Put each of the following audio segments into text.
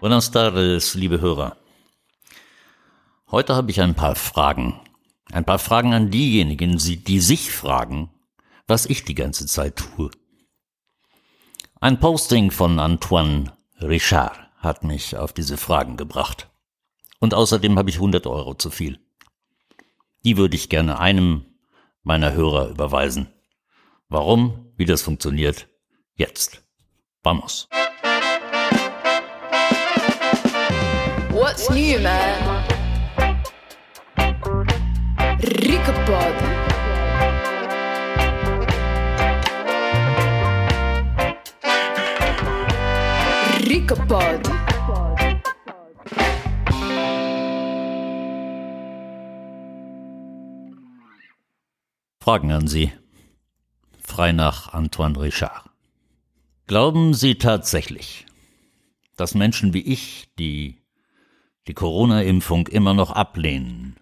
Buenas tardes, liebe Hörer. Heute habe ich ein paar Fragen. Ein paar Fragen an diejenigen, die sich fragen, was ich die ganze Zeit tue. Ein Posting von Antoine Richard hat mich auf diese Fragen gebracht. Und außerdem habe ich 100 Euro zu viel. Die würde ich gerne einem meiner Hörer überweisen. Warum, wie das funktioniert, jetzt. Vamos. What's new, man? Rickapod. Rickapod. Fragen an Sie. Frei nach Antoine Richard. Glauben Sie tatsächlich, dass Menschen wie ich, die die Corona-Impfung immer noch ablehnen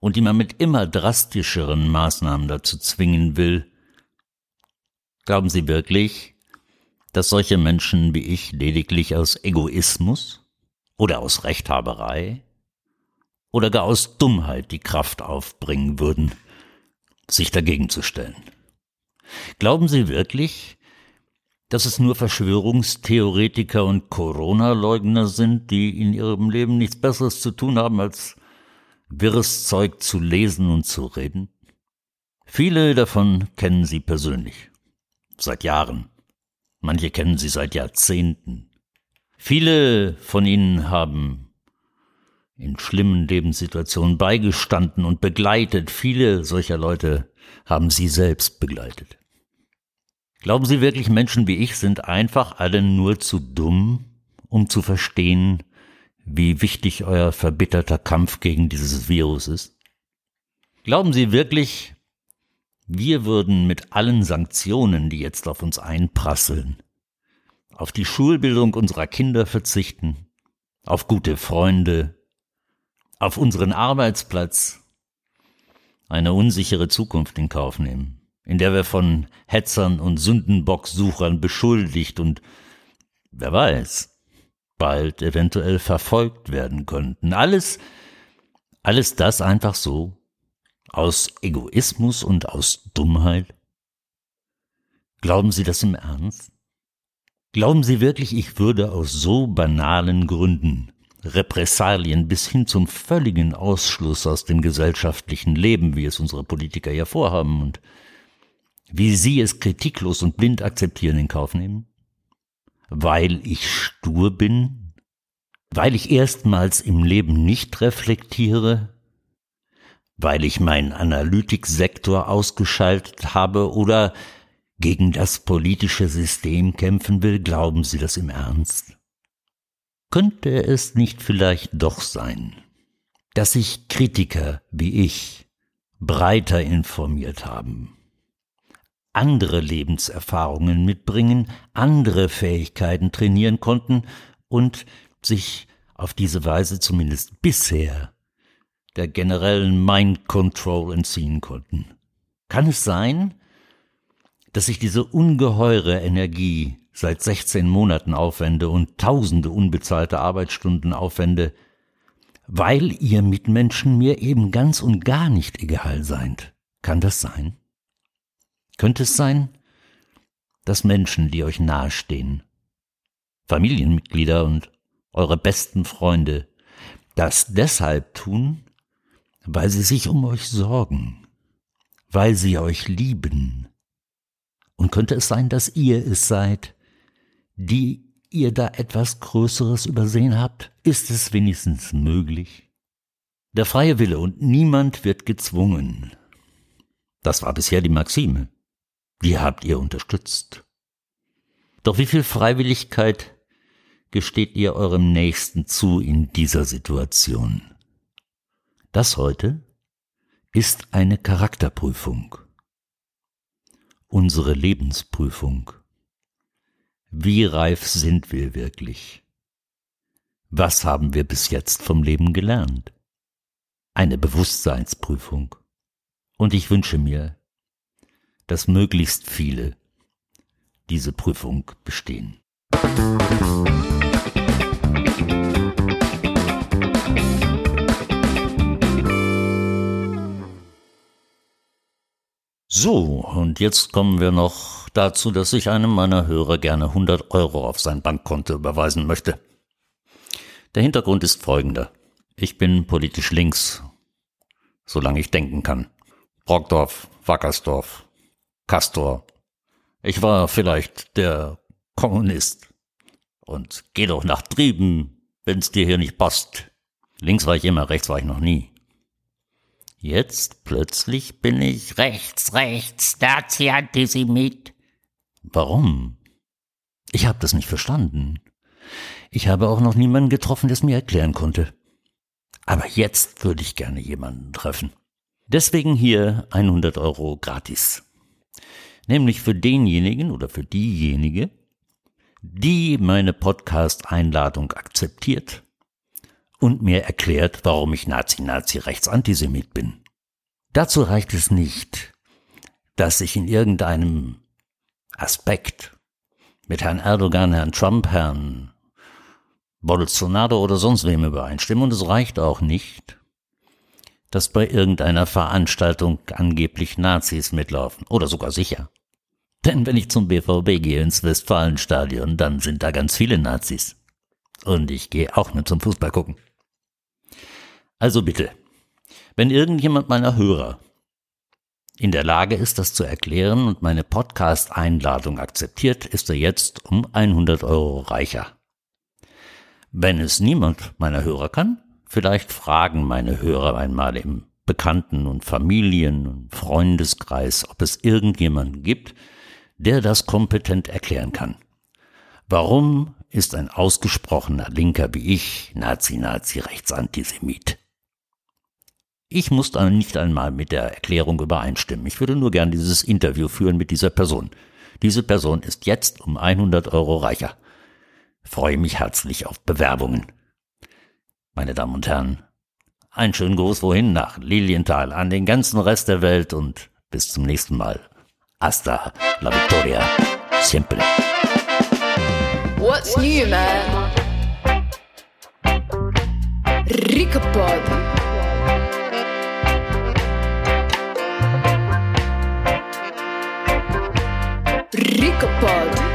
und die man mit immer drastischeren Maßnahmen dazu zwingen will, glauben Sie wirklich, dass solche Menschen wie ich lediglich aus Egoismus oder aus Rechthaberei oder gar aus Dummheit die Kraft aufbringen würden, sich dagegen zu stellen? Glauben Sie wirklich, dass es nur Verschwörungstheoretiker und Corona-Leugner sind, die in ihrem Leben nichts Besseres zu tun haben, als wirres Zeug zu lesen und zu reden? Viele davon kennen Sie persönlich. Seit Jahren. Manche kennen Sie seit Jahrzehnten. Viele von Ihnen haben in schlimmen Lebenssituationen beigestanden und begleitet. Viele solcher Leute haben Sie selbst begleitet. Glauben Sie wirklich, Menschen wie ich sind einfach alle nur zu dumm, um zu verstehen, wie wichtig euer verbitterter Kampf gegen dieses Virus ist? Glauben Sie wirklich, wir würden mit allen Sanktionen, die jetzt auf uns einprasseln, auf die Schulbildung unserer Kinder verzichten, auf gute Freunde, auf unseren Arbeitsplatz, eine unsichere Zukunft in Kauf nehmen? in der wir von Hetzern und Sündenbocksuchern beschuldigt und wer weiß, bald eventuell verfolgt werden könnten. Alles, alles das einfach so aus Egoismus und aus Dummheit? Glauben Sie das im Ernst? Glauben Sie wirklich, ich würde aus so banalen Gründen Repressalien bis hin zum völligen Ausschluss aus dem gesellschaftlichen Leben, wie es unsere Politiker ja vorhaben und wie Sie es kritiklos und blind akzeptieren, in Kauf nehmen? Weil ich stur bin? Weil ich erstmals im Leben nicht reflektiere? Weil ich meinen Analytiksektor ausgeschaltet habe oder gegen das politische System kämpfen will? Glauben Sie das im Ernst? Könnte es nicht vielleicht doch sein, dass sich Kritiker wie ich breiter informiert haben? andere Lebenserfahrungen mitbringen, andere Fähigkeiten trainieren konnten und sich auf diese Weise zumindest bisher der generellen Mind Control entziehen konnten. Kann es sein, dass ich diese ungeheure Energie seit 16 Monaten aufwende und tausende unbezahlte Arbeitsstunden aufwende, weil ihr Mitmenschen mir eben ganz und gar nicht egal seid? Kann das sein? Könnte es sein, dass Menschen, die euch nahestehen, Familienmitglieder und eure besten Freunde, das deshalb tun, weil sie sich um euch sorgen, weil sie euch lieben? Und könnte es sein, dass ihr es seid, die ihr da etwas Größeres übersehen habt? Ist es wenigstens möglich? Der freie Wille und niemand wird gezwungen. Das war bisher die Maxime. Die habt ihr unterstützt. Doch wie viel Freiwilligkeit gesteht ihr eurem Nächsten zu in dieser Situation? Das heute ist eine Charakterprüfung. Unsere Lebensprüfung. Wie reif sind wir wirklich? Was haben wir bis jetzt vom Leben gelernt? Eine Bewusstseinsprüfung. Und ich wünsche mir, dass möglichst viele diese Prüfung bestehen. So, und jetzt kommen wir noch dazu, dass ich einem meiner Hörer gerne 100 Euro auf sein Bankkonto überweisen möchte. Der Hintergrund ist folgender. Ich bin politisch links, solange ich denken kann. Brockdorf, Wackersdorf, Castor. Ich war vielleicht der Kommunist. Und geh doch nach drüben, wenn's dir hier nicht passt. Links war ich immer, rechts war ich noch nie. Jetzt plötzlich bin ich rechts, rechts, Nazi, Antisemit. Warum? Ich habe das nicht verstanden. Ich habe auch noch niemanden getroffen, der es mir erklären konnte. Aber jetzt würde ich gerne jemanden treffen. Deswegen hier 100 Euro gratis. Nämlich für denjenigen oder für diejenige, die meine Podcast-Einladung akzeptiert und mir erklärt, warum ich Nazi-Nazi-Rechtsantisemit bin. Dazu reicht es nicht, dass ich in irgendeinem Aspekt mit Herrn Erdogan, Herrn Trump, Herrn Bolsonaro oder sonst wem übereinstimme. Und es reicht auch nicht, dass bei irgendeiner Veranstaltung angeblich Nazis mitlaufen. Oder sogar sicher. Denn wenn ich zum BVB gehe ins Westfalenstadion, dann sind da ganz viele Nazis. Und ich gehe auch mit zum Fußball gucken. Also bitte, wenn irgendjemand meiner Hörer in der Lage ist, das zu erklären und meine Podcast-Einladung akzeptiert, ist er jetzt um 100 Euro reicher. Wenn es niemand meiner Hörer kann, vielleicht fragen meine Hörer einmal im Bekannten- und Familien- und Freundeskreis, ob es irgendjemanden gibt, der das kompetent erklären kann. Warum ist ein ausgesprochener Linker wie ich Nazi-Nazi-Rechtsantisemit? Ich muss dann nicht einmal mit der Erklärung übereinstimmen. Ich würde nur gern dieses Interview führen mit dieser Person. Diese Person ist jetzt um 100 Euro reicher. freue mich herzlich auf Bewerbungen. Meine Damen und Herren, einen schönen Gruß wohin nach Lilienthal an den ganzen Rest der Welt und bis zum nächsten Mal. Hasta la Victoria. Siempre. What's new, man? Ricapod. Psychopod.